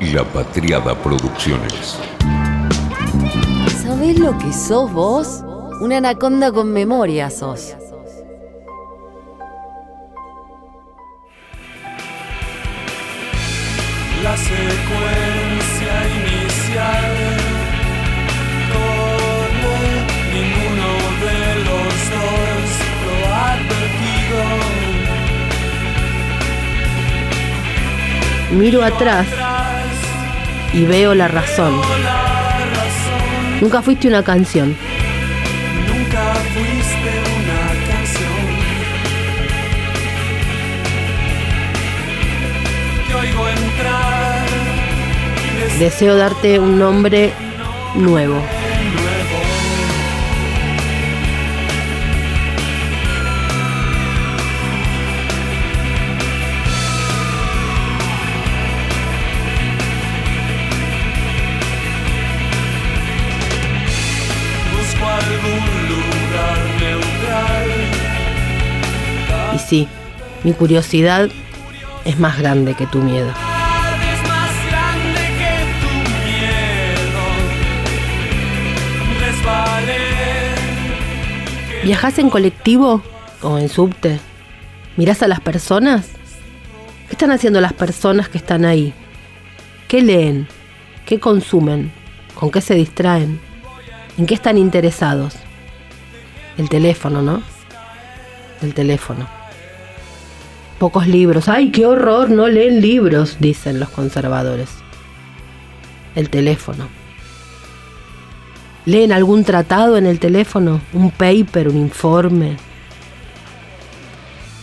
La Patriada Producciones. ¿Sabés lo que sos vos? Una anaconda con memoria sos. La secuencia inicial como ninguno de los dos lo ha advertido. Miro atrás y veo la razón. Nunca fuiste una canción. nunca fuiste una canción. Te oigo entrar Deseo darte un nombre nuevo. Sí, mi curiosidad es más grande que tu miedo. ¿Viajas en colectivo o en subte? ¿Mirás a las personas? ¿Qué están haciendo las personas que están ahí? ¿Qué leen? ¿Qué consumen? ¿Con qué se distraen? ¿En qué están interesados? El teléfono, ¿no? El teléfono. Pocos libros. ¡Ay, qué horror! No leen libros, dicen los conservadores. El teléfono. ¿Leen algún tratado en el teléfono? ¿Un paper, un informe?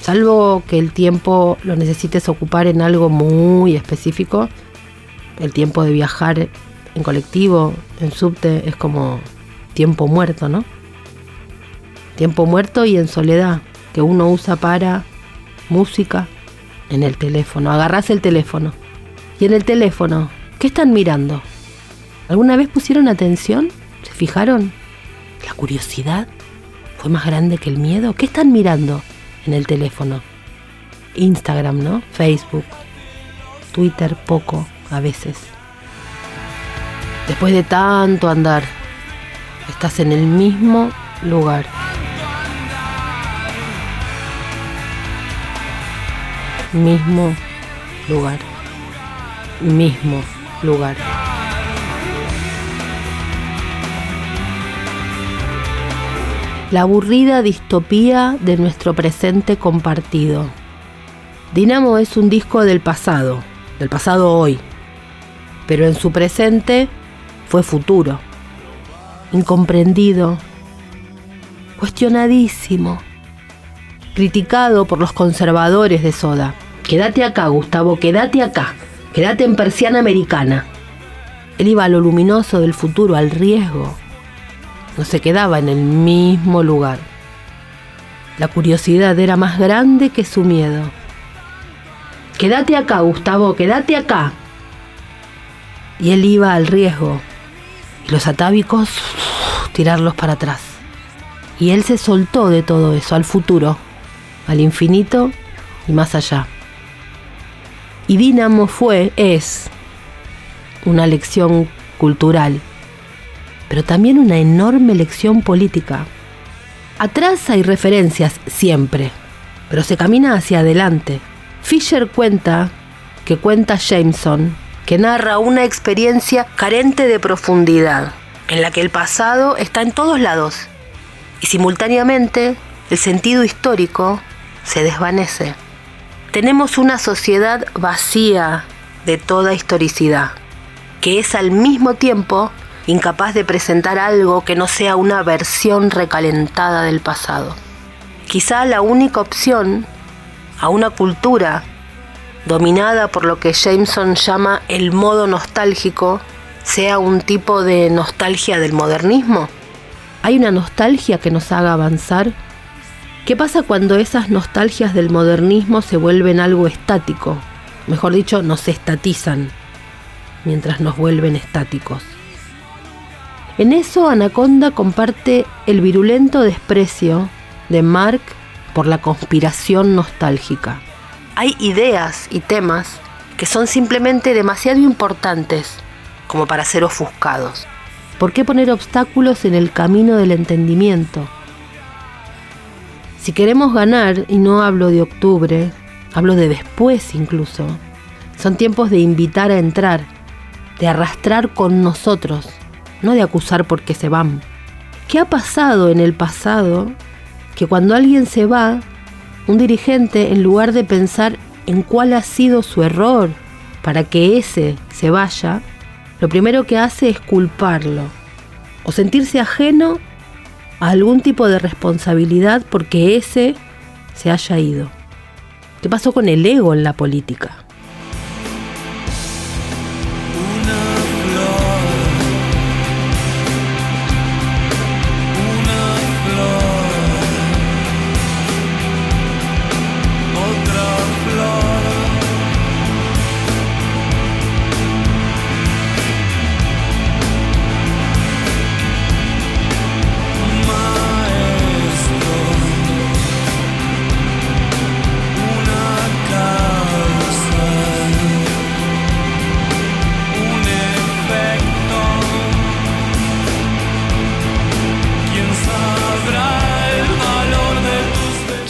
Salvo que el tiempo lo necesites ocupar en algo muy específico, el tiempo de viajar en colectivo, en subte, es como tiempo muerto, ¿no? Tiempo muerto y en soledad, que uno usa para música en el teléfono. Agarrás el teléfono. Y en el teléfono, ¿qué están mirando? ¿Alguna vez pusieron atención? ¿Se fijaron? ¿La curiosidad fue más grande que el miedo? ¿Qué están mirando en el teléfono? Instagram, ¿no? Facebook. Twitter poco, a veces. Después de tanto andar, estás en el mismo lugar. Mismo lugar. Mismo lugar. La aburrida distopía de nuestro presente compartido. Dinamo es un disco del pasado, del pasado hoy, pero en su presente fue futuro, incomprendido, cuestionadísimo, criticado por los conservadores de Soda. Quédate acá, Gustavo, quédate acá, quédate en persiana americana. Él iba a lo luminoso del futuro, al riesgo. No se quedaba en el mismo lugar. La curiosidad era más grande que su miedo. Quédate acá, Gustavo, quédate acá. Y él iba al riesgo. Y los atávicos, tirarlos para atrás. Y él se soltó de todo eso, al futuro, al infinito y más allá. Y Dínamo fue, es, una lección cultural, pero también una enorme lección política. Atrás hay referencias siempre, pero se camina hacia adelante. Fisher cuenta que cuenta Jameson que narra una experiencia carente de profundidad, en la que el pasado está en todos lados y simultáneamente el sentido histórico se desvanece. Tenemos una sociedad vacía de toda historicidad, que es al mismo tiempo incapaz de presentar algo que no sea una versión recalentada del pasado. Quizá la única opción a una cultura dominada por lo que Jameson llama el modo nostálgico sea un tipo de nostalgia del modernismo. ¿Hay una nostalgia que nos haga avanzar? ¿Qué pasa cuando esas nostalgias del modernismo se vuelven algo estático? Mejor dicho, nos estatizan, mientras nos vuelven estáticos. En eso Anaconda comparte el virulento desprecio de Mark por la conspiración nostálgica. Hay ideas y temas que son simplemente demasiado importantes como para ser ofuscados. ¿Por qué poner obstáculos en el camino del entendimiento? Si queremos ganar, y no hablo de octubre, hablo de después incluso, son tiempos de invitar a entrar, de arrastrar con nosotros, no de acusar porque se van. ¿Qué ha pasado en el pasado que cuando alguien se va, un dirigente, en lugar de pensar en cuál ha sido su error para que ese se vaya, lo primero que hace es culparlo o sentirse ajeno algún tipo de responsabilidad porque ese se haya ido. ¿Qué pasó con el ego en la política?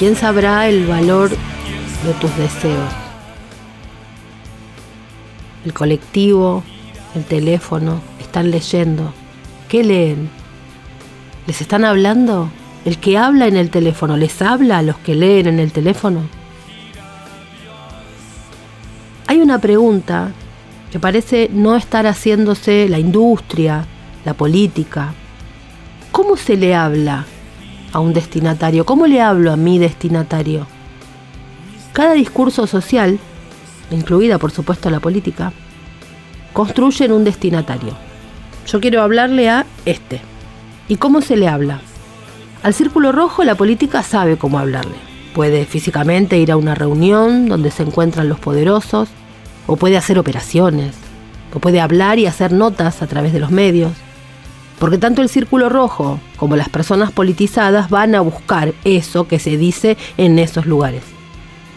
¿Quién sabrá el valor de tus deseos? El colectivo, el teléfono, están leyendo. ¿Qué leen? ¿Les están hablando? ¿El que habla en el teléfono les habla a los que leen en el teléfono? Hay una pregunta que parece no estar haciéndose la industria, la política. ¿Cómo se le habla a un destinatario? ¿Cómo le hablo a mi destinatario? Cada discurso social, incluida por supuesto la política, construyen un destinatario. Yo quiero hablarle a este. ¿Y cómo se le habla? Al círculo rojo la política sabe cómo hablarle. Puede físicamente ir a una reunión donde se encuentran los poderosos, o puede hacer operaciones, o puede hablar y hacer notas a través de los medios. Porque tanto el círculo rojo como las personas politizadas van a buscar eso que se dice en esos lugares.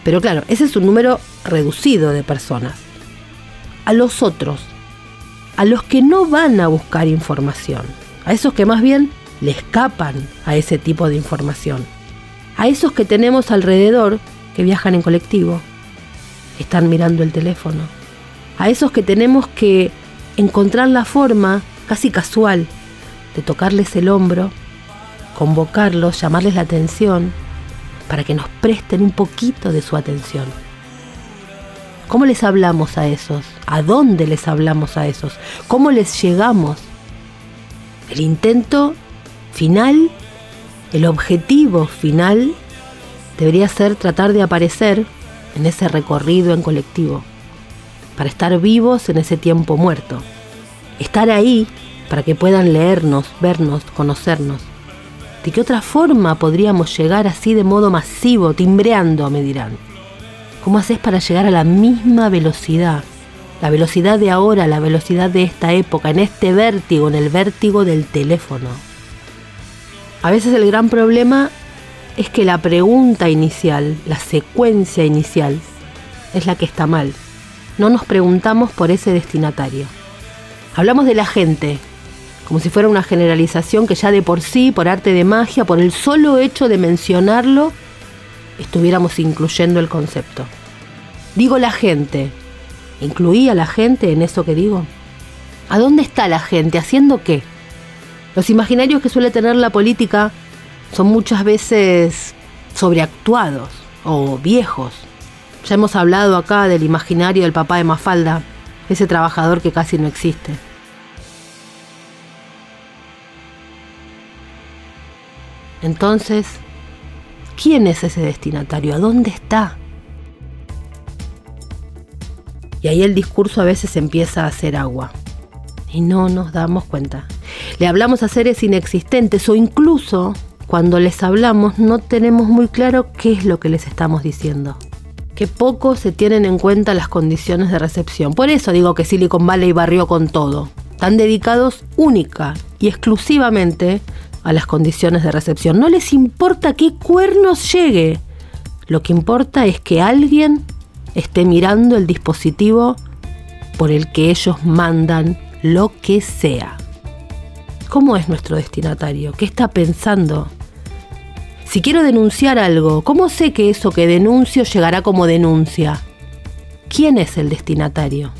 Pero claro, ese es un número reducido de personas. A los otros, a los que no van a buscar información, a esos que más bien le escapan a ese tipo de información, a esos que tenemos alrededor que viajan en colectivo, están mirando el teléfono, a esos que tenemos que encontrar la forma casi casual tocarles el hombro, convocarlos, llamarles la atención, para que nos presten un poquito de su atención. ¿Cómo les hablamos a esos? ¿A dónde les hablamos a esos? ¿Cómo les llegamos? El intento final, el objetivo final, debería ser tratar de aparecer en ese recorrido en colectivo, para estar vivos en ese tiempo muerto. Estar ahí para que puedan leernos, vernos, conocernos. ¿De qué otra forma podríamos llegar así de modo masivo, timbreando, me dirán? ¿Cómo haces para llegar a la misma velocidad? La velocidad de ahora, la velocidad de esta época, en este vértigo, en el vértigo del teléfono. A veces el gran problema es que la pregunta inicial, la secuencia inicial, es la que está mal. No nos preguntamos por ese destinatario. Hablamos de la gente, como si fuera una generalización que ya de por sí, por arte de magia, por el solo hecho de mencionarlo, estuviéramos incluyendo el concepto. Digo la gente. ¿Incluía la gente en eso que digo? ¿A dónde está la gente? ¿Haciendo qué? Los imaginarios que suele tener la política son muchas veces sobreactuados o viejos. Ya hemos hablado acá del imaginario del papá de Mafalda, ese trabajador que casi no existe. Entonces, ¿quién es ese destinatario? ¿A dónde está? Y ahí el discurso a veces empieza a hacer agua. Y no nos damos cuenta. Le hablamos a seres inexistentes o incluso cuando les hablamos no tenemos muy claro qué es lo que les estamos diciendo. Que poco se tienen en cuenta las condiciones de recepción. Por eso digo que Silicon Valley barrió con todo. Están dedicados única y exclusivamente a las condiciones de recepción. No les importa qué cuernos llegue. Lo que importa es que alguien esté mirando el dispositivo por el que ellos mandan lo que sea. ¿Cómo es nuestro destinatario? ¿Qué está pensando? Si quiero denunciar algo, ¿cómo sé que eso que denuncio llegará como denuncia? ¿Quién es el destinatario?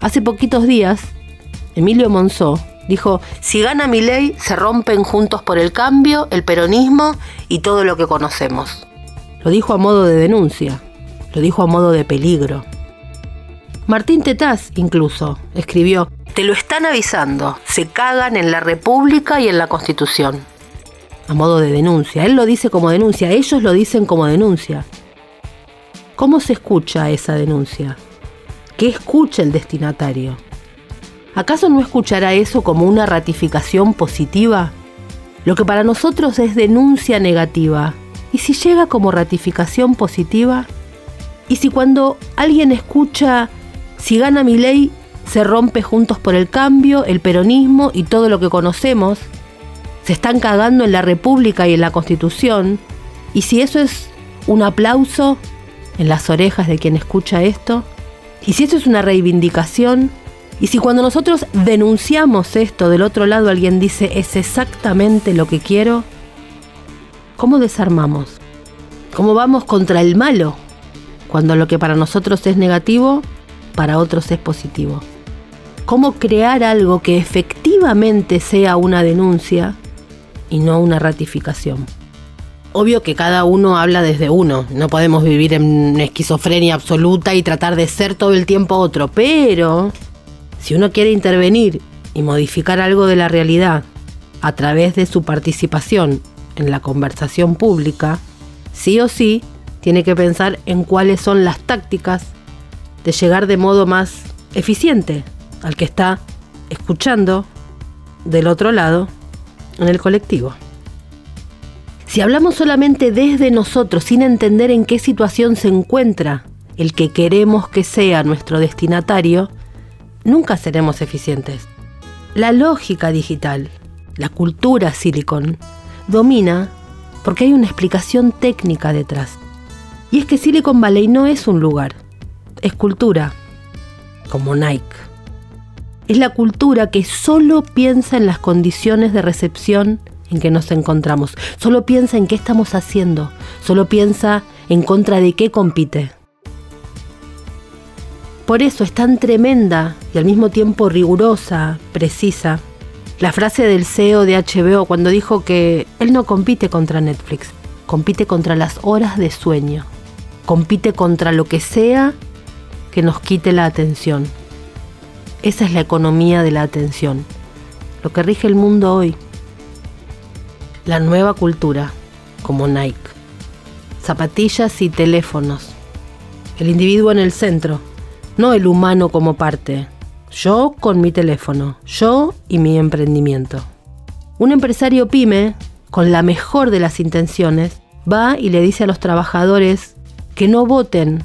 Hace poquitos días, Emilio Monzó dijo, si gana mi ley, se rompen juntos por el cambio, el peronismo y todo lo que conocemos. Lo dijo a modo de denuncia, lo dijo a modo de peligro. Martín Tetaz incluso escribió, te lo están avisando, se cagan en la República y en la Constitución. A modo de denuncia, él lo dice como denuncia, ellos lo dicen como denuncia. ¿Cómo se escucha esa denuncia? ¿Qué escucha el destinatario? ¿Acaso no escuchará eso como una ratificación positiva? Lo que para nosotros es denuncia negativa. ¿Y si llega como ratificación positiva? ¿Y si cuando alguien escucha, si gana mi ley, se rompe juntos por el cambio, el peronismo y todo lo que conocemos? Se están cagando en la República y en la Constitución. ¿Y si eso es un aplauso en las orejas de quien escucha esto? ¿Y si eso es una reivindicación? Y si cuando nosotros denunciamos esto, del otro lado alguien dice es exactamente lo que quiero, ¿cómo desarmamos? ¿Cómo vamos contra el malo? Cuando lo que para nosotros es negativo, para otros es positivo. ¿Cómo crear algo que efectivamente sea una denuncia y no una ratificación? Obvio que cada uno habla desde uno, no podemos vivir en esquizofrenia absoluta y tratar de ser todo el tiempo otro, pero si uno quiere intervenir y modificar algo de la realidad a través de su participación en la conversación pública, sí o sí tiene que pensar en cuáles son las tácticas de llegar de modo más eficiente al que está escuchando del otro lado en el colectivo. Si hablamos solamente desde nosotros sin entender en qué situación se encuentra el que queremos que sea nuestro destinatario, nunca seremos eficientes. La lógica digital, la cultura silicon, domina porque hay una explicación técnica detrás. Y es que Silicon Valley no es un lugar, es cultura, como Nike. Es la cultura que solo piensa en las condiciones de recepción en que nos encontramos, solo piensa en qué estamos haciendo, solo piensa en contra de qué compite. Por eso es tan tremenda y al mismo tiempo rigurosa, precisa, la frase del CEO de HBO cuando dijo que él no compite contra Netflix, compite contra las horas de sueño, compite contra lo que sea que nos quite la atención. Esa es la economía de la atención, lo que rige el mundo hoy. La nueva cultura, como Nike. Zapatillas y teléfonos. El individuo en el centro, no el humano como parte. Yo con mi teléfono, yo y mi emprendimiento. Un empresario pyme, con la mejor de las intenciones, va y le dice a los trabajadores que no voten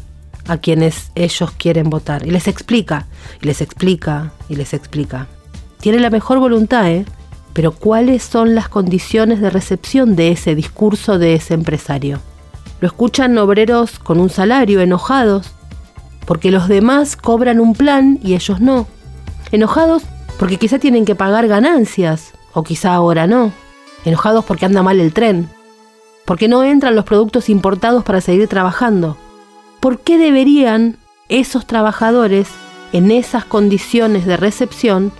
a quienes ellos quieren votar. Y les explica, y les explica, y les explica. Tiene la mejor voluntad, ¿eh? Pero ¿cuáles son las condiciones de recepción de ese discurso de ese empresario? Lo escuchan obreros con un salario, enojados, porque los demás cobran un plan y ellos no. Enojados porque quizá tienen que pagar ganancias, o quizá ahora no. Enojados porque anda mal el tren, porque no entran los productos importados para seguir trabajando. ¿Por qué deberían esos trabajadores, en esas condiciones de recepción,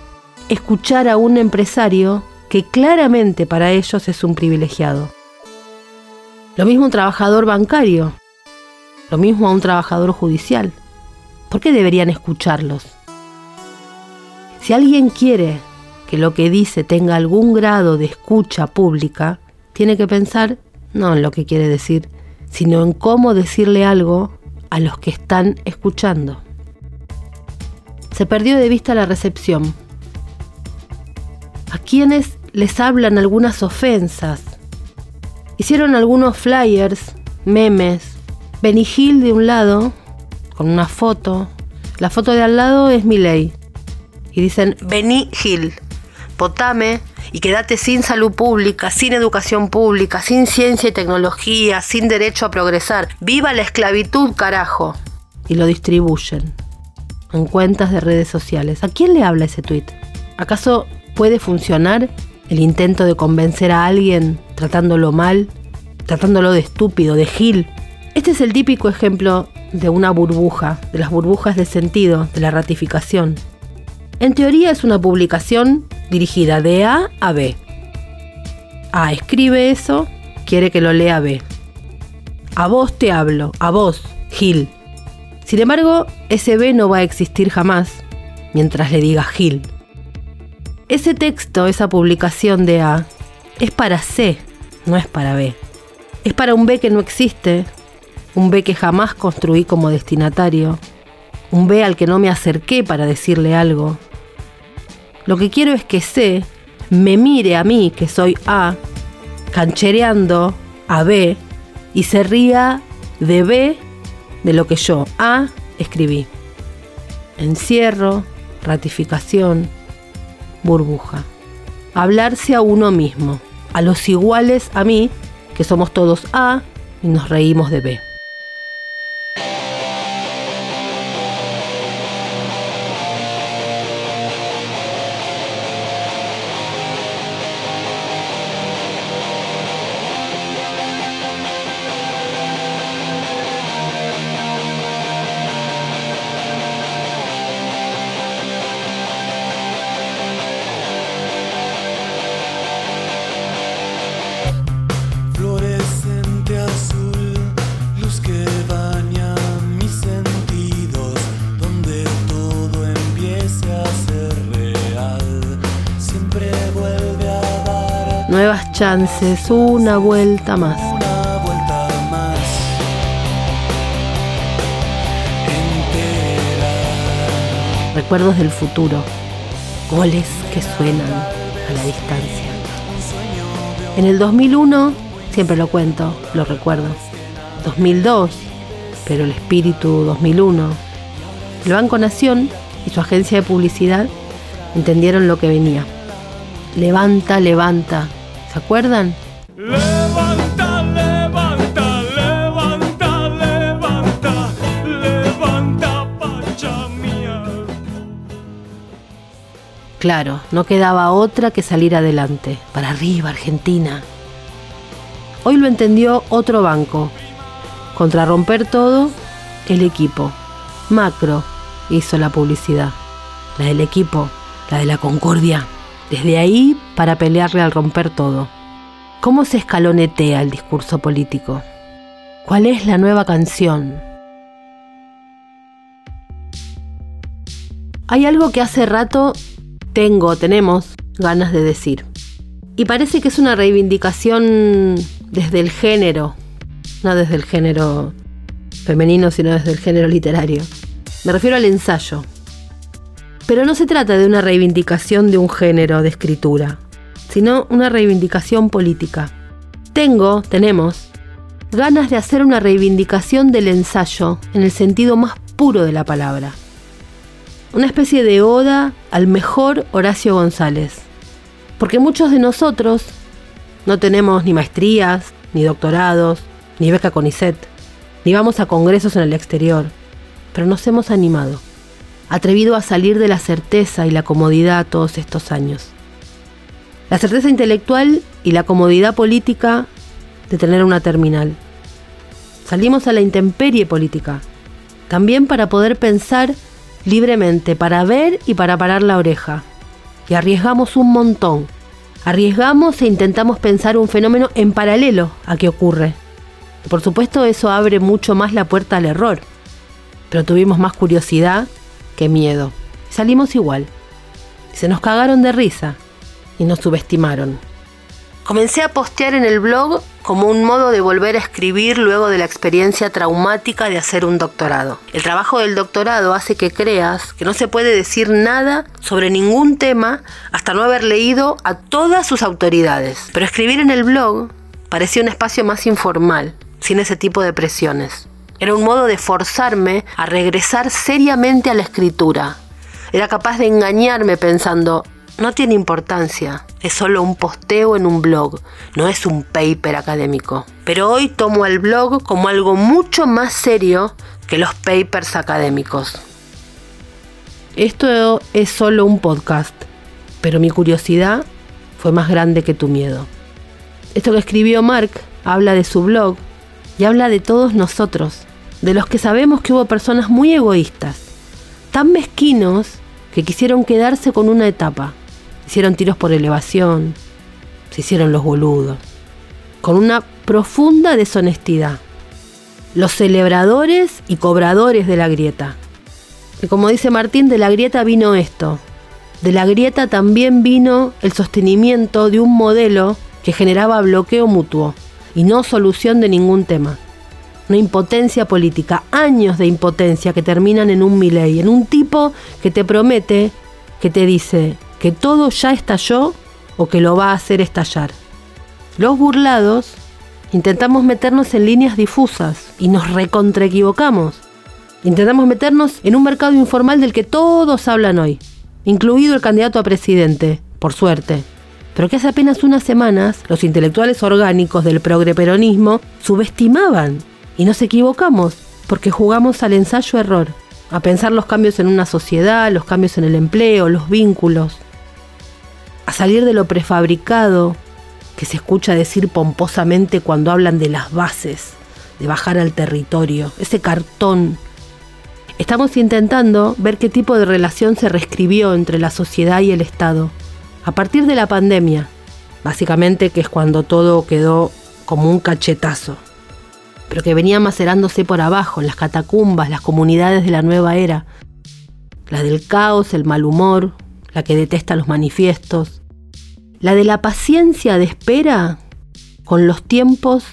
escuchar a un empresario que claramente para ellos es un privilegiado? Lo mismo un trabajador bancario, lo mismo a un trabajador judicial. ¿Por qué deberían escucharlos? Si alguien quiere que lo que dice tenga algún grado de escucha pública, tiene que pensar no en lo que quiere decir, sino en cómo decirle algo a los que están escuchando. Se perdió de vista la recepción. A quienes les hablan algunas ofensas. Hicieron algunos flyers, memes, Benny Hill de un lado con una foto. La foto de al lado es mi ley. Y dicen, vení Gil, potame y quédate sin salud pública, sin educación pública, sin ciencia y tecnología, sin derecho a progresar. ¡Viva la esclavitud, carajo! Y lo distribuyen en cuentas de redes sociales. ¿A quién le habla ese tuit? ¿Acaso puede funcionar el intento de convencer a alguien tratándolo mal, tratándolo de estúpido, de gil? Este es el típico ejemplo de una burbuja, de las burbujas de sentido, de la ratificación. En teoría es una publicación dirigida de A a B. A escribe eso, quiere que lo lea B. A vos te hablo, a vos, Gil. Sin embargo, ese B no va a existir jamás mientras le diga Gil. Ese texto, esa publicación de A, es para C, no es para B. Es para un B que no existe, un B que jamás construí como destinatario, un B al que no me acerqué para decirle algo. Lo que quiero es que C me mire a mí, que soy A, canchereando a B, y se ría de B de lo que yo, A, escribí. Encierro, ratificación, burbuja. Hablarse a uno mismo, a los iguales a mí, que somos todos A, y nos reímos de B. chances, una vuelta más. Recuerdos del futuro. Goles que suenan a la distancia. En el 2001, siempre lo cuento, lo recuerdo. 2002, pero el espíritu 2001. El Banco Nación y su agencia de publicidad entendieron lo que venía. Levanta, levanta. ¿Se acuerdan? Levanta, levanta, levanta, levanta, levanta, pacha mía. Claro, no quedaba otra que salir adelante. Para arriba, Argentina. Hoy lo entendió otro banco. Contra romper todo, el equipo. Macro hizo la publicidad. La del equipo, la de la concordia. Desde ahí para pelearle al romper todo. ¿Cómo se escalonetea el discurso político? ¿Cuál es la nueva canción? Hay algo que hace rato tengo, tenemos ganas de decir. Y parece que es una reivindicación desde el género, no desde el género femenino, sino desde el género literario. Me refiero al ensayo. Pero no se trata de una reivindicación de un género de escritura, sino una reivindicación política. Tengo, tenemos, ganas de hacer una reivindicación del ensayo en el sentido más puro de la palabra. Una especie de oda al mejor Horacio González. Porque muchos de nosotros no tenemos ni maestrías, ni doctorados, ni beca CONICET, ni vamos a congresos en el exterior, pero nos hemos animado, atrevido a salir de la certeza y la comodidad todos estos años. La certeza intelectual y la comodidad política de tener una terminal. Salimos a la intemperie política, también para poder pensar libremente, para ver y para parar la oreja. Y arriesgamos un montón. Arriesgamos e intentamos pensar un fenómeno en paralelo a que ocurre. Por supuesto eso abre mucho más la puerta al error. Pero tuvimos más curiosidad que miedo. Salimos igual. Se nos cagaron de risa y nos subestimaron. Comencé a postear en el blog como un modo de volver a escribir luego de la experiencia traumática de hacer un doctorado. El trabajo del doctorado hace que creas que no se puede decir nada sobre ningún tema hasta no haber leído a todas sus autoridades. Pero escribir en el blog parecía un espacio más informal, sin ese tipo de presiones. Era un modo de forzarme a regresar seriamente a la escritura. Era capaz de engañarme pensando, no tiene importancia, es solo un posteo en un blog, no es un paper académico. Pero hoy tomo el blog como algo mucho más serio que los papers académicos. Esto es solo un podcast, pero mi curiosidad fue más grande que tu miedo. Esto que escribió Mark habla de su blog y habla de todos nosotros, de los que sabemos que hubo personas muy egoístas, tan mezquinos que quisieron quedarse con una etapa. Hicieron tiros por elevación, se hicieron los boludos, con una profunda deshonestidad. Los celebradores y cobradores de la grieta. Y como dice Martín, de la grieta vino esto. De la grieta también vino el sostenimiento de un modelo que generaba bloqueo mutuo y no solución de ningún tema. Una impotencia política, años de impotencia que terminan en un Milei, en un tipo que te promete, que te dice que todo ya estalló o que lo va a hacer estallar. Los burlados intentamos meternos en líneas difusas y nos recontraequivocamos. Intentamos meternos en un mercado informal del que todos hablan hoy, incluido el candidato a presidente, por suerte pero que hace apenas unas semanas los intelectuales orgánicos del progreperonismo subestimaban. Y nos equivocamos, porque jugamos al ensayo-error, a pensar los cambios en una sociedad, los cambios en el empleo, los vínculos, a salir de lo prefabricado que se escucha decir pomposamente cuando hablan de las bases, de bajar al territorio, ese cartón. Estamos intentando ver qué tipo de relación se reescribió entre la sociedad y el Estado a partir de la pandemia, básicamente que es cuando todo quedó como un cachetazo, pero que venía macerándose por abajo, en las catacumbas, las comunidades de la nueva era, la del caos, el mal humor, la que detesta los manifiestos, la de la paciencia de espera con los tiempos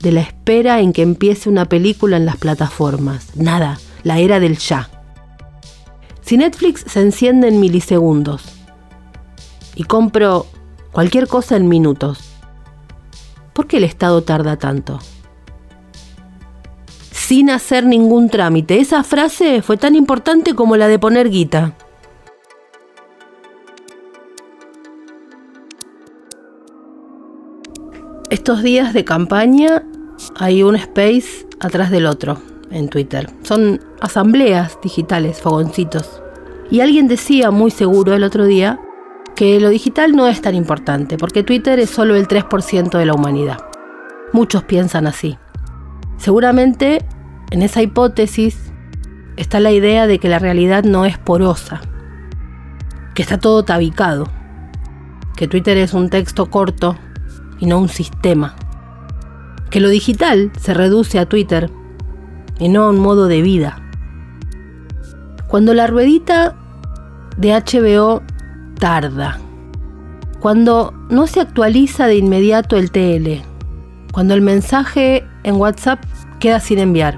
de la espera en que empiece una película en las plataformas. Nada, la era del ya. Si Netflix se enciende en milisegundos, y compro cualquier cosa en minutos. ¿Por qué el Estado tarda tanto? Sin hacer ningún trámite. Esa frase fue tan importante como la de poner guita. Estos días de campaña hay un space atrás del otro en Twitter. Son asambleas digitales, fogoncitos. Y alguien decía muy seguro el otro día que lo digital no es tan importante, porque Twitter es solo el 3% de la humanidad. Muchos piensan así. Seguramente en esa hipótesis está la idea de que la realidad no es porosa, que está todo tabicado, que Twitter es un texto corto y no un sistema, que lo digital se reduce a Twitter y no a un modo de vida. Cuando la ruedita de HBO tarda. Cuando no se actualiza de inmediato el TL. Cuando el mensaje en WhatsApp queda sin enviar.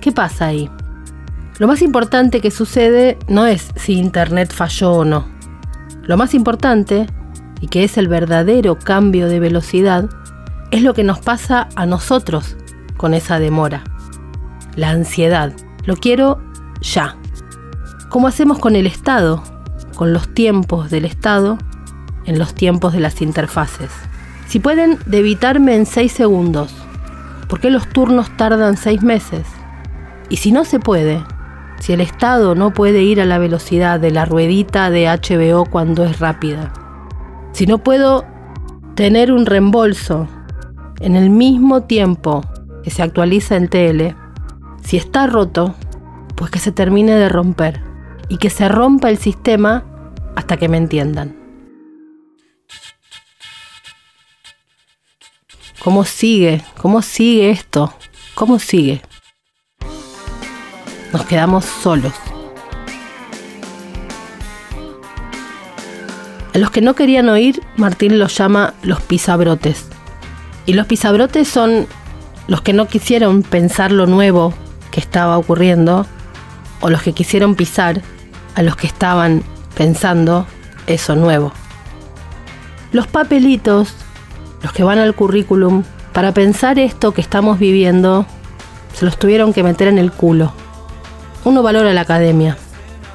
¿Qué pasa ahí? Lo más importante que sucede no es si Internet falló o no. Lo más importante, y que es el verdadero cambio de velocidad, es lo que nos pasa a nosotros con esa demora. La ansiedad. Lo quiero ya. ¿Cómo hacemos con el Estado? con los tiempos del Estado en los tiempos de las interfaces. Si pueden debitarme en 6 segundos, ¿por qué los turnos tardan 6 meses? Y si no se puede, si el Estado no puede ir a la velocidad de la ruedita de HBO cuando es rápida, si no puedo tener un reembolso en el mismo tiempo que se actualiza en tele, si está roto, pues que se termine de romper y que se rompa el sistema hasta que me entiendan. ¿Cómo sigue? ¿Cómo sigue esto? ¿Cómo sigue? Nos quedamos solos. A los que no querían oír, Martín los llama los pisabrotes. Y los pisabrotes son los que no quisieron pensar lo nuevo que estaba ocurriendo, o los que quisieron pisar a los que estaban pensando eso nuevo. Los papelitos, los que van al currículum, para pensar esto que estamos viviendo, se los tuvieron que meter en el culo. Uno valora la academia,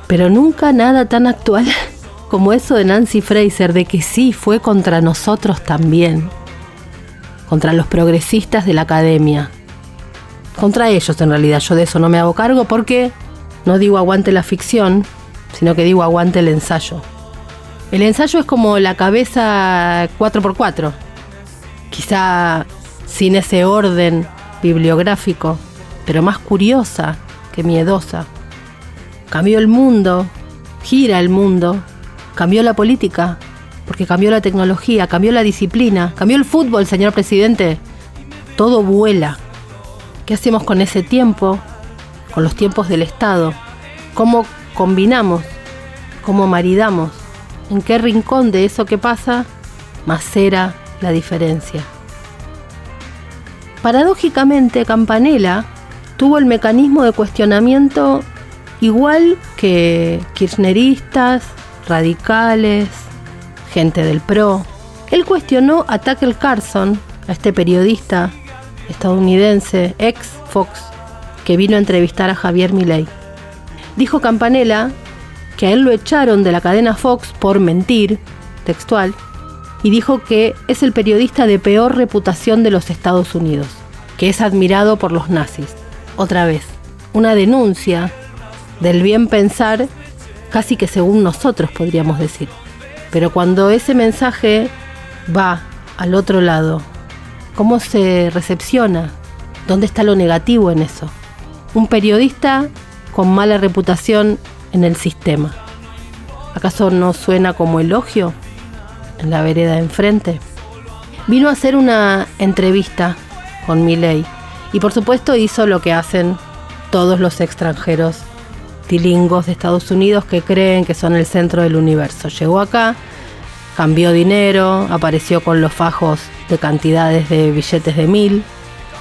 pero nunca nada tan actual Como eso de Nancy Fraser, de que sí fue contra nosotros también. Contra los progresistas de la academia. Contra ellos en realidad, yo de eso no me hago cargo porque no digo aguante la ficción, sino que digo aguante el ensayo. El ensayo es como la cabeza 4x4, quizá sin ese orden bibliográfico, pero más curiosa que miedosa. Cambió el mundo, gira el mundo, cambió la política, porque cambió la tecnología, cambió la disciplina, cambió el fútbol, señor presidente. Todo vuela. ¿Qué hacemos con ese tiempo? Con los tiempos del Estado. ¿Cómo combinamos? ¿Cómo maridamos? ¿En qué rincón de eso que pasa macera la diferencia? Paradójicamente, Campanella tuvo el mecanismo de cuestionamiento igual que kirchneristas, radicales, gente del PRO. Él cuestionó a Tucker Carlson, a este periodista estadounidense, ex Fox, que vino a entrevistar a Javier Milei. Dijo Campanella que a él lo echaron de la cadena Fox por mentir, textual, y dijo que es el periodista de peor reputación de los Estados Unidos, que es admirado por los nazis. Otra vez, una denuncia del bien pensar casi que según nosotros podríamos decir. Pero cuando ese mensaje va al otro lado, ¿cómo se recepciona? ¿Dónde está lo negativo en eso? Un periodista con mala reputación en el sistema. ¿Acaso no suena como elogio? en la vereda de enfrente. Vino a hacer una entrevista con Miley y por supuesto hizo lo que hacen todos los extranjeros tilingos de Estados Unidos que creen que son el centro del universo. Llegó acá, cambió dinero, apareció con los fajos de cantidades de billetes de mil,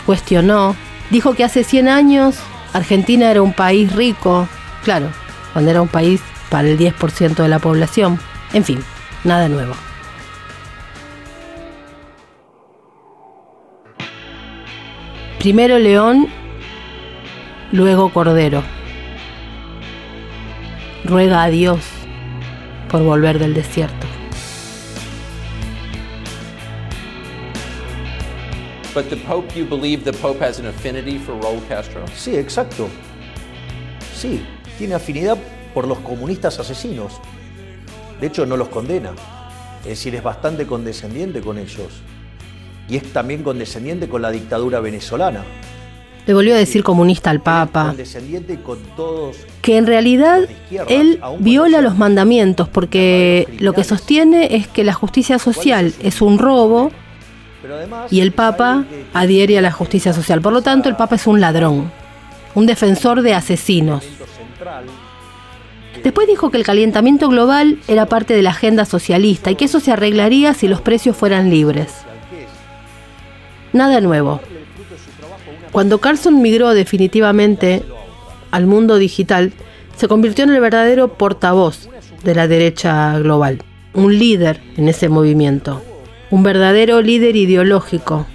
cuestionó, dijo que hace 100 años Argentina era un país rico, claro, cuando era un país para el 10% de la población. En fin, nada nuevo. Primero león, luego cordero. Ruega a Dios por volver del desierto. But the Pope, you believe the Pope has an affinity for Raúl Castro? Sí, exacto. Sí, tiene afinidad por los comunistas asesinos. De hecho, no los condena. Es decir, es bastante condescendiente con ellos. Y es también condescendiente con la dictadura venezolana. Le volvió a decir comunista al Papa. Condescendiente con todos. Que en realidad él viola los mandamientos porque lo que sostiene es que la justicia social es un robo y el Papa adhiere a la justicia social. Por lo tanto, el Papa es un ladrón, un defensor de asesinos. Después dijo que el calentamiento global era parte de la agenda socialista y que eso se arreglaría si los precios fueran libres. Nada nuevo. Cuando Carlson migró definitivamente al mundo digital, se convirtió en el verdadero portavoz de la derecha global, un líder en ese movimiento, un verdadero líder ideológico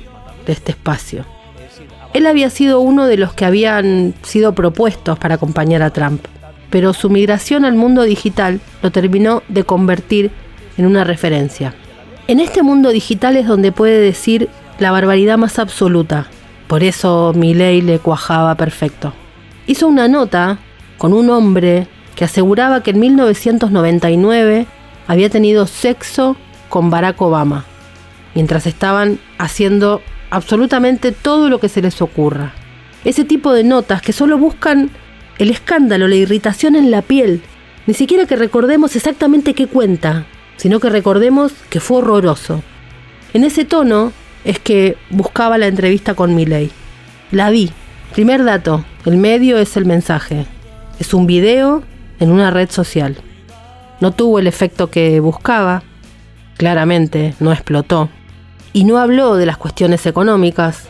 de este espacio. Él había sido uno de los que habían sido propuestos para acompañar a Trump pero su migración al mundo digital lo terminó de convertir en una referencia. En este mundo digital es donde puede decir la barbaridad más absoluta. Por eso mi ley le cuajaba perfecto. Hizo una nota con un hombre que aseguraba que en 1999 había tenido sexo con Barack Obama, mientras estaban haciendo absolutamente todo lo que se les ocurra. Ese tipo de notas que solo buscan el escándalo, la irritación en la piel. Ni siquiera que recordemos exactamente qué cuenta, sino que recordemos que fue horroroso. En ese tono es que buscaba la entrevista con Miley. La vi. Primer dato, el medio es el mensaje. Es un video en una red social. No tuvo el efecto que buscaba, claramente no explotó. Y no habló de las cuestiones económicas,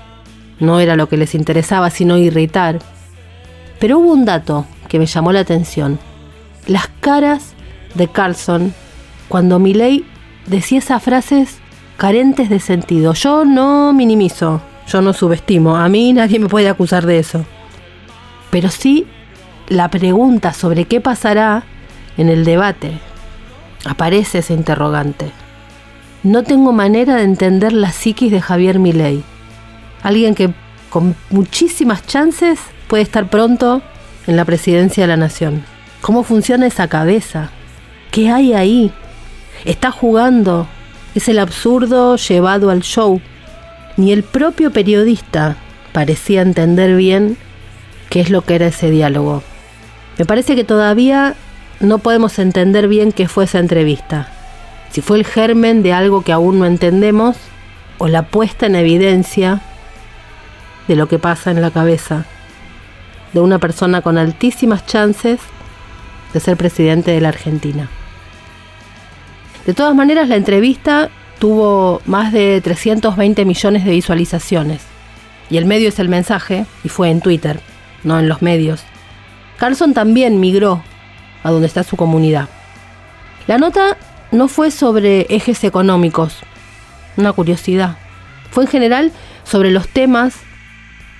no era lo que les interesaba, sino irritar. Pero hubo un dato que me llamó la atención. Las caras de Carlson cuando Milley decía esas frases carentes de sentido. Yo no minimizo, yo no subestimo, a mí nadie me puede acusar de eso. Pero sí la pregunta sobre qué pasará en el debate aparece ese interrogante. No tengo manera de entender la psiquis de Javier Milei. Alguien que con muchísimas chances puede estar pronto en la presidencia de la nación. ¿Cómo funciona esa cabeza? ¿Qué hay ahí? Está jugando. Es el absurdo llevado al show. Ni el propio periodista parecía entender bien qué es lo que era ese diálogo. Me parece que todavía no podemos entender bien qué fue esa entrevista. Si fue el germen de algo que aún no entendemos o la puesta en evidencia de lo que pasa en la cabeza de una persona con altísimas chances de ser presidente de la Argentina. De todas maneras, la entrevista tuvo más de 320 millones de visualizaciones. Y el medio es el mensaje, y fue en Twitter, no en los medios. Carlson también migró a donde está su comunidad. La nota no fue sobre ejes económicos, una curiosidad. Fue en general sobre los temas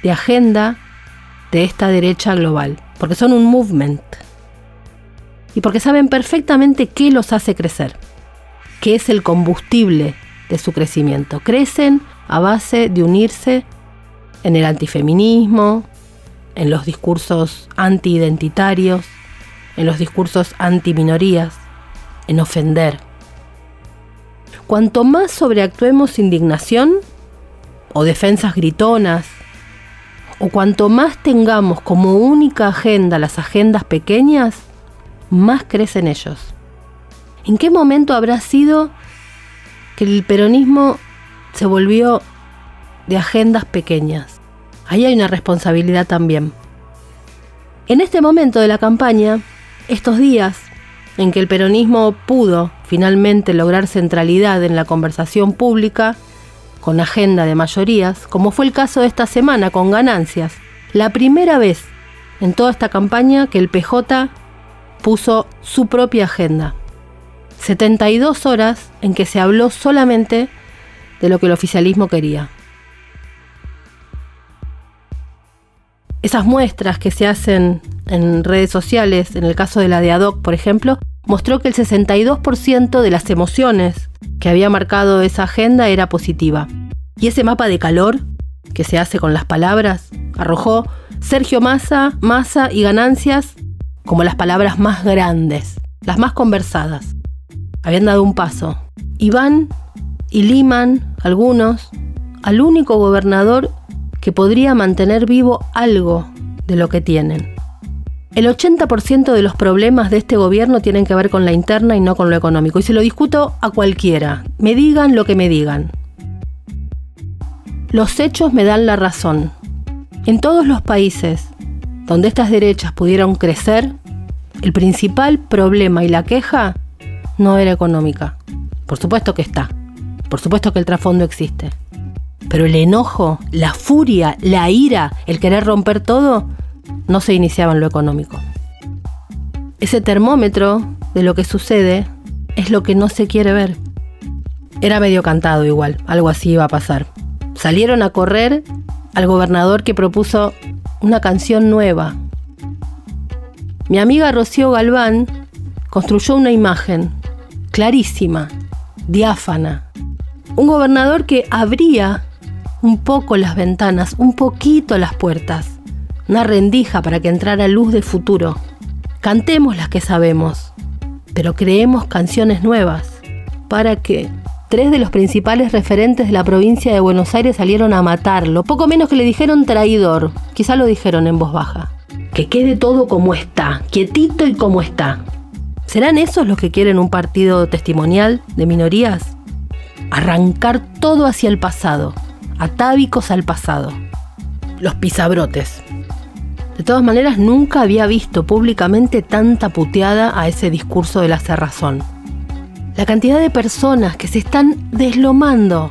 de agenda de esta derecha global, porque son un movement y porque saben perfectamente qué los hace crecer, qué es el combustible de su crecimiento. Crecen a base de unirse en el antifeminismo, en los discursos antiidentitarios, en los discursos antiminorías, en ofender. Cuanto más sobreactuemos indignación o defensas gritonas, o cuanto más tengamos como única agenda las agendas pequeñas, más crecen ellos. ¿En qué momento habrá sido que el peronismo se volvió de agendas pequeñas? Ahí hay una responsabilidad también. En este momento de la campaña, estos días en que el peronismo pudo finalmente lograr centralidad en la conversación pública, con agenda de mayorías, como fue el caso de esta semana con ganancias, la primera vez en toda esta campaña que el PJ puso su propia agenda. 72 horas en que se habló solamente de lo que el oficialismo quería. Esas muestras que se hacen en redes sociales, en el caso de la de ADOC, por ejemplo, mostró que el 62% de las emociones que había marcado esa agenda era positiva. Y ese mapa de calor que se hace con las palabras arrojó Sergio Massa, Massa y ganancias como las palabras más grandes, las más conversadas. Habían dado un paso. Y y liman algunos al único gobernador que podría mantener vivo algo de lo que tienen. El 80% de los problemas de este gobierno tienen que ver con la interna y no con lo económico. Y se lo discuto a cualquiera. Me digan lo que me digan. Los hechos me dan la razón. En todos los países donde estas derechas pudieron crecer, el principal problema y la queja no era económica. Por supuesto que está. Por supuesto que el trasfondo existe. Pero el enojo, la furia, la ira, el querer romper todo, no se iniciaba en lo económico. Ese termómetro de lo que sucede es lo que no se quiere ver. Era medio cantado igual, algo así iba a pasar. Salieron a correr al gobernador que propuso una canción nueva. Mi amiga Rocío Galván construyó una imagen clarísima, diáfana. Un gobernador que abría un poco las ventanas, un poquito las puertas. Una rendija para que entrara luz de futuro. Cantemos las que sabemos, pero creemos canciones nuevas para que tres de los principales referentes de la provincia de Buenos Aires salieron a matarlo. Poco menos que le dijeron traidor. Quizá lo dijeron en voz baja. Que quede todo como está, quietito y como está. ¿Serán esos los que quieren un partido testimonial de minorías? Arrancar todo hacia el pasado, atávicos al pasado. Los pisabrotes. De todas maneras, nunca había visto públicamente tanta puteada a ese discurso de la cerrazón la cantidad de personas que se están deslomando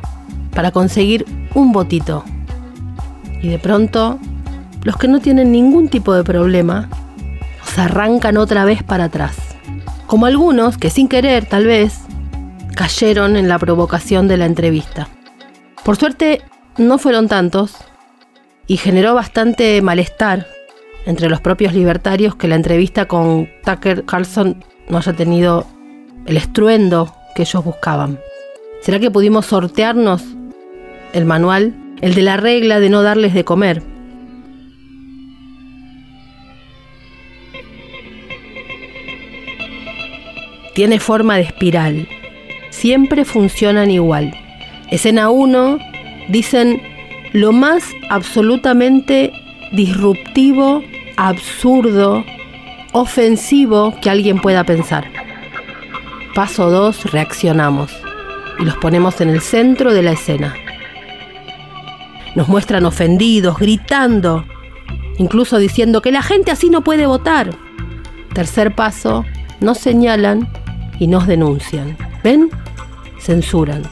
para conseguir un votito. Y de pronto, los que no tienen ningún tipo de problema, se arrancan otra vez para atrás. Como algunos que sin querer, tal vez, cayeron en la provocación de la entrevista. Por suerte, no fueron tantos y generó bastante malestar entre los propios libertarios que la entrevista con Tucker Carlson no haya tenido el estruendo que ellos buscaban. ¿Será que pudimos sortearnos el manual, el de la regla de no darles de comer? Tiene forma de espiral. Siempre funcionan igual. Escena 1, dicen lo más absolutamente disruptivo, absurdo, ofensivo que alguien pueda pensar. Paso 2, reaccionamos y los ponemos en el centro de la escena. Nos muestran ofendidos, gritando, incluso diciendo que la gente así no puede votar. Tercer paso, nos señalan y nos denuncian. ¿Ven? Censuran.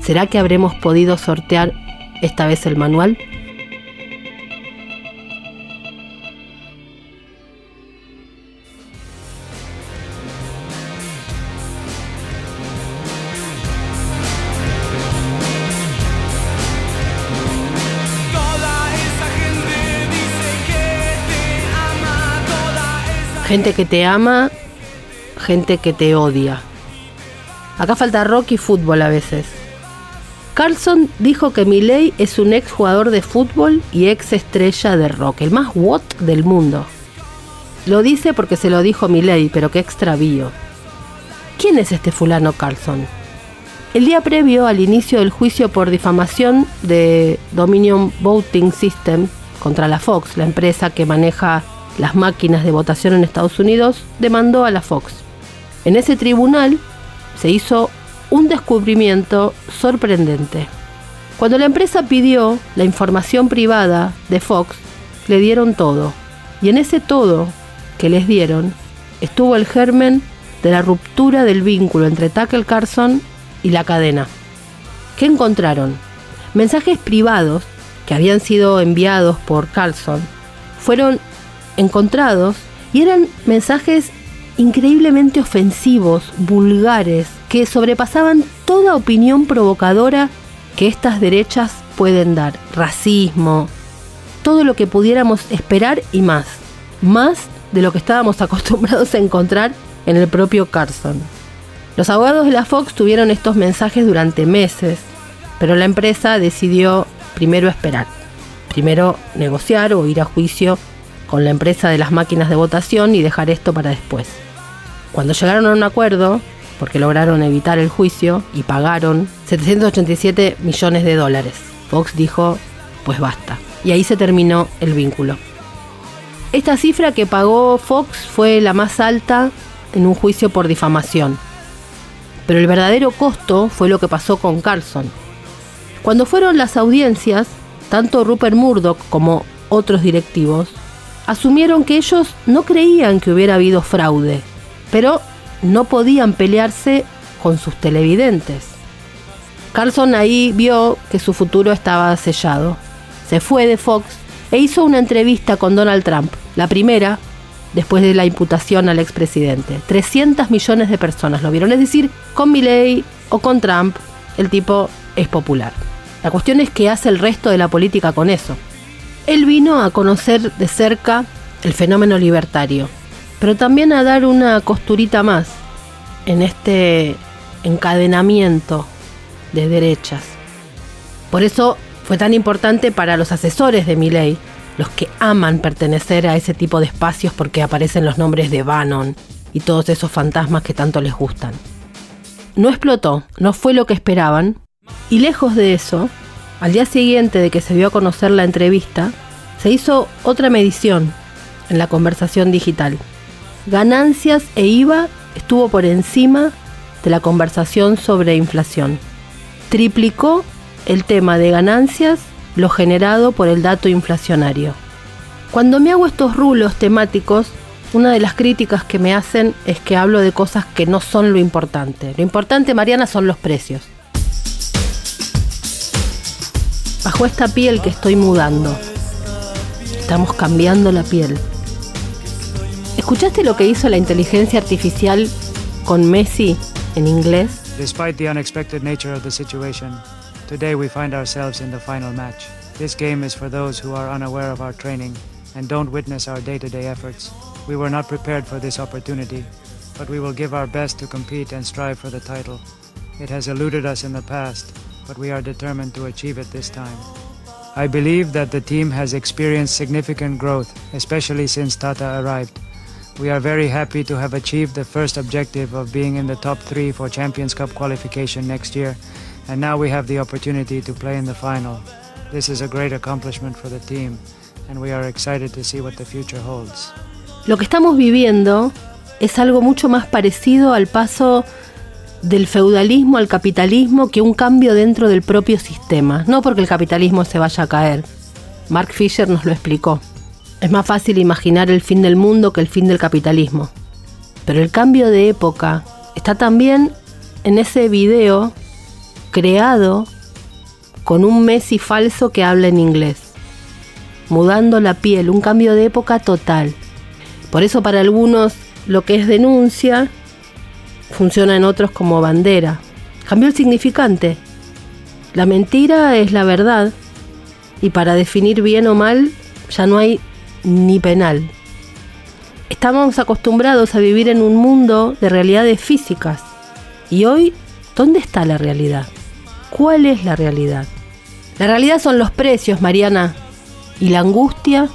¿Será que habremos podido sortear esta vez el manual? Gente que te ama, Gente que te odia. Acá falta rock y fútbol a veces. Carlson dijo que Milley es un ex jugador de fútbol y ex estrella de rock, el más what del mundo. Lo dice porque se lo dijo Milley, pero qué extravío. ¿Quién es este fulano Carlson? El día previo al inicio del juicio por difamación de Dominion Voting System contra la Fox, la empresa que maneja las máquinas de votación en Estados Unidos, demandó a la Fox. En ese tribunal se hizo un descubrimiento sorprendente. Cuando la empresa pidió la información privada de Fox, le dieron todo. Y en ese todo que les dieron estuvo el germen de la ruptura del vínculo entre Tucker Carlson y la cadena. ¿Qué encontraron? Mensajes privados que habían sido enviados por Carlson fueron encontrados y eran mensajes increíblemente ofensivos, vulgares, que sobrepasaban toda opinión provocadora que estas derechas pueden dar. Racismo, todo lo que pudiéramos esperar y más. Más de lo que estábamos acostumbrados a encontrar en el propio Carson. Los abogados de la Fox tuvieron estos mensajes durante meses, pero la empresa decidió primero esperar, primero negociar o ir a juicio con la empresa de las máquinas de votación y dejar esto para después. Cuando llegaron a un acuerdo, porque lograron evitar el juicio y pagaron 787 millones de dólares, Fox dijo, pues basta. Y ahí se terminó el vínculo. Esta cifra que pagó Fox fue la más alta en un juicio por difamación. Pero el verdadero costo fue lo que pasó con Carlson. Cuando fueron las audiencias, tanto Rupert Murdoch como otros directivos asumieron que ellos no creían que hubiera habido fraude, pero no podían pelearse con sus televidentes. Carlson ahí vio que su futuro estaba sellado. Se fue de Fox e hizo una entrevista con Donald Trump, la primera después de la imputación al expresidente. 300 millones de personas lo vieron, es decir, con Milley o con Trump, el tipo es popular. La cuestión es qué hace el resto de la política con eso. Él vino a conocer de cerca el fenómeno libertario, pero también a dar una costurita más en este encadenamiento de derechas. Por eso fue tan importante para los asesores de Milley, los que aman pertenecer a ese tipo de espacios porque aparecen los nombres de Bannon y todos esos fantasmas que tanto les gustan. No explotó, no fue lo que esperaban, y lejos de eso, al día siguiente de que se dio a conocer la entrevista, se hizo otra medición en la conversación digital. Ganancias e IVA estuvo por encima de la conversación sobre inflación. Triplicó el tema de ganancias lo generado por el dato inflacionario. Cuando me hago estos rulos temáticos, una de las críticas que me hacen es que hablo de cosas que no son lo importante. Lo importante, Mariana, son los precios. Bajo esta piel que estoy mudando, estamos cambiando la piel. ¿Escuchaste lo que hizo la inteligencia artificial con Messi en inglés? Despite the unexpected nature of the situation, today we find ourselves in the final match. This game is for those who are unaware of our training and don't witness our day to day efforts. We were not prepared for this opportunity. but we will give our best to compete and strive for the title. It has eluded us in the past, but we are determined to achieve it this time. I believe that the team has experienced significant growth, especially since Tata arrived. We are very happy to have achieved the first objective of being in the top three for Champions Cup qualification next year, and now we have the opportunity to play in the final. This is a great accomplishment for the team, and we are excited to see what the future holds. Lo que estamos viviendo es algo mucho más parecido al paso del feudalismo al capitalismo que un cambio dentro del propio sistema, no porque el capitalismo se vaya a caer. Mark Fisher nos lo explicó. Es más fácil imaginar el fin del mundo que el fin del capitalismo. Pero el cambio de época está también en ese video creado con un Messi falso que habla en inglés. Mudando la piel, un cambio de época total. Por eso para algunos lo que es denuncia funciona en otros como bandera. Cambió el significante. La mentira es la verdad y para definir bien o mal ya no hay ni penal. Estamos acostumbrados a vivir en un mundo de realidades físicas y hoy, ¿dónde está la realidad? ¿Cuál es la realidad? La realidad son los precios, Mariana. ¿Y la angustia?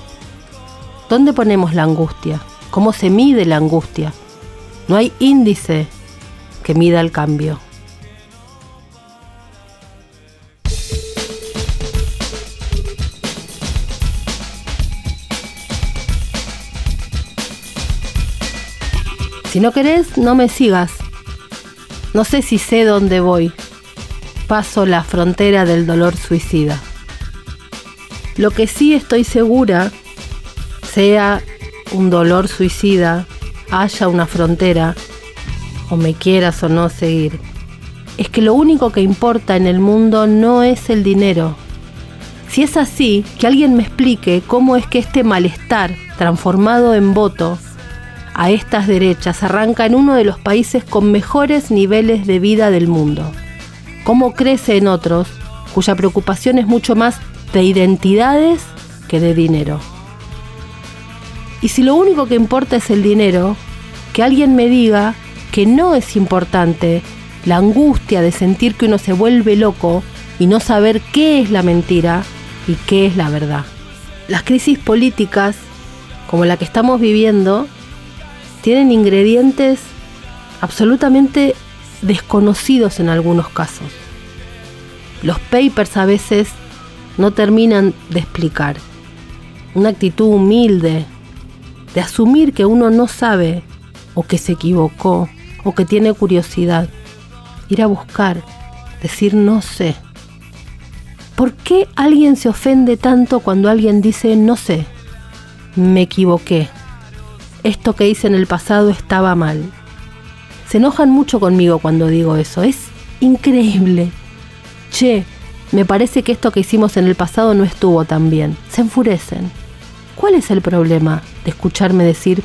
¿Dónde ponemos la angustia? ¿Cómo se mide la angustia? No hay índice que mida el cambio. Si no querés, no me sigas. No sé si sé dónde voy. Paso la frontera del dolor suicida. Lo que sí estoy segura, sea un dolor suicida, haya una frontera, o me quieras o no seguir, es que lo único que importa en el mundo no es el dinero. Si es así, que alguien me explique cómo es que este malestar, transformado en voto, a estas derechas arranca en uno de los países con mejores niveles de vida del mundo. Cómo crece en otros, cuya preocupación es mucho más de identidades que de dinero. Y si lo único que importa es el dinero, que alguien me diga que no es importante la angustia de sentir que uno se vuelve loco y no saber qué es la mentira y qué es la verdad. Las crisis políticas, como la que estamos viviendo, tienen ingredientes absolutamente desconocidos en algunos casos. Los papers a veces no terminan de explicar. Una actitud humilde, de asumir que uno no sabe o que se equivocó o que tiene curiosidad. Ir a buscar, decir no sé. ¿Por qué alguien se ofende tanto cuando alguien dice no sé? Me equivoqué. Esto que hice en el pasado estaba mal. Se enojan mucho conmigo cuando digo eso. Es increíble. Che, me parece que esto que hicimos en el pasado no estuvo tan bien. Se enfurecen. ¿Cuál es el problema de escucharme decir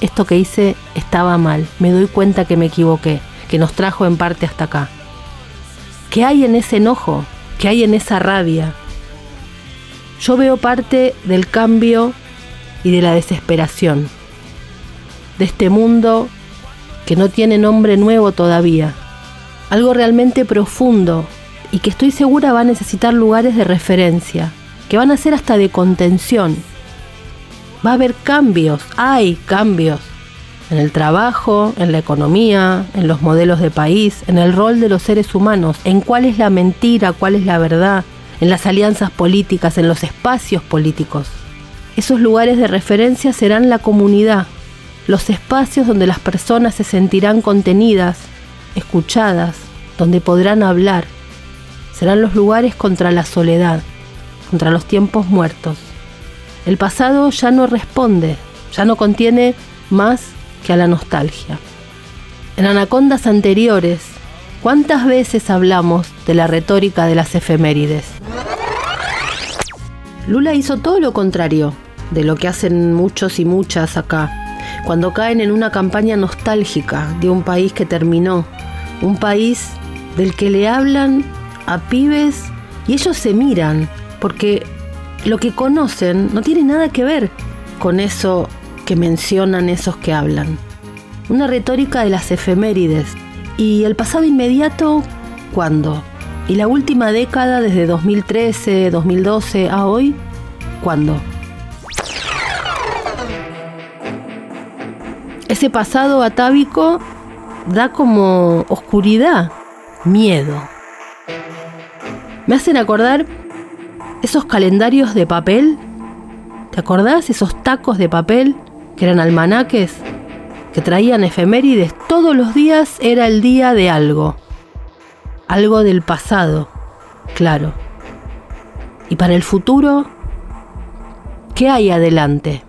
esto que hice estaba mal? Me doy cuenta que me equivoqué, que nos trajo en parte hasta acá. ¿Qué hay en ese enojo? ¿Qué hay en esa rabia? Yo veo parte del cambio y de la desesperación, de este mundo que no tiene nombre nuevo todavía, algo realmente profundo y que estoy segura va a necesitar lugares de referencia, que van a ser hasta de contención. Va a haber cambios, hay cambios en el trabajo, en la economía, en los modelos de país, en el rol de los seres humanos, en cuál es la mentira, cuál es la verdad, en las alianzas políticas, en los espacios políticos. Esos lugares de referencia serán la comunidad, los espacios donde las personas se sentirán contenidas, escuchadas, donde podrán hablar. Serán los lugares contra la soledad, contra los tiempos muertos. El pasado ya no responde, ya no contiene más que a la nostalgia. En anacondas anteriores, ¿cuántas veces hablamos de la retórica de las efemérides? Lula hizo todo lo contrario de lo que hacen muchos y muchas acá, cuando caen en una campaña nostálgica de un país que terminó, un país del que le hablan a pibes y ellos se miran, porque lo que conocen no tiene nada que ver con eso que mencionan esos que hablan. una retórica de las efemérides. ¿Y el pasado inmediato cuándo? ¿Y la última década desde 2013, 2012 a hoy? ¿Cuándo? Ese pasado atávico da como oscuridad, miedo. Me hacen acordar esos calendarios de papel. ¿Te acordás? Esos tacos de papel que eran almanaques, que traían efemérides. Todos los días era el día de algo. Algo del pasado, claro. Y para el futuro, ¿qué hay adelante?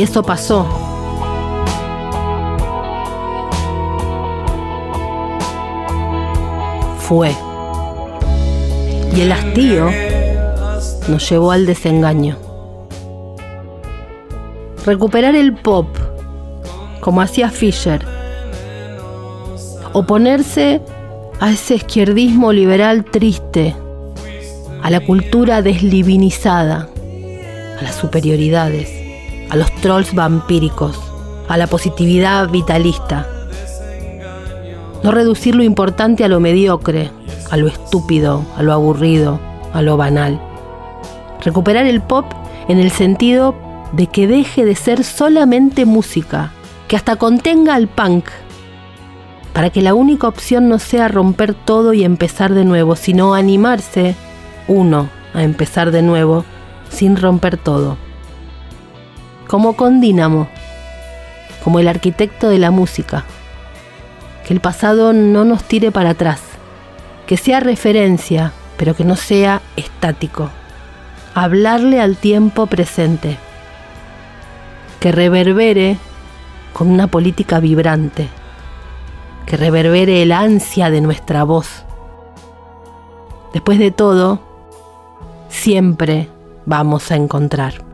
Y eso pasó. Fue. Y el hastío nos llevó al desengaño. Recuperar el pop, como hacía Fisher. Oponerse a ese izquierdismo liberal triste, a la cultura deslivinizada, a las superioridades, a los trolls vampíricos, a la positividad vitalista. No reducir lo importante a lo mediocre, a lo estúpido, a lo aburrido, a lo banal. Recuperar el pop en el sentido de que deje de ser solamente música, que hasta contenga al punk, para que la única opción no sea romper todo y empezar de nuevo, sino animarse uno a empezar de nuevo sin romper todo. Como con Dínamo, como el arquitecto de la música. Que el pasado no nos tire para atrás, que sea referencia, pero que no sea estático. Hablarle al tiempo presente. Que reverbere con una política vibrante. Que reverbere el ansia de nuestra voz. Después de todo, siempre vamos a encontrar.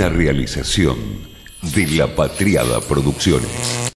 Una realización de La Patriada Producciones.